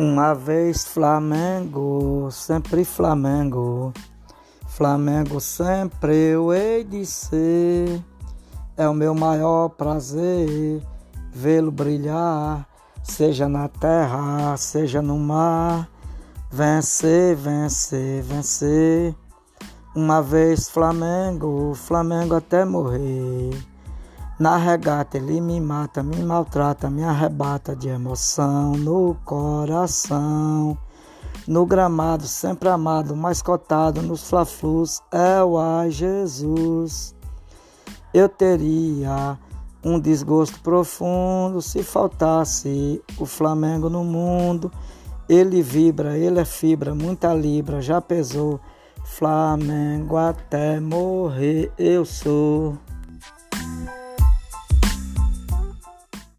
Uma vez Flamengo, sempre Flamengo. Flamengo sempre eu hei de ser. É o meu maior prazer vê-lo brilhar, seja na terra, seja no mar. Vencer, vencer, vencer. Uma vez Flamengo, Flamengo até morrer. Na regata ele me mata, me maltrata, me arrebata de emoção no coração. No gramado, sempre amado, mais cotado nos flaflus, é o ai Jesus. Eu teria um desgosto profundo se faltasse o Flamengo no mundo. Ele vibra, ele é fibra, muita libra, já pesou. Flamengo até morrer eu sou.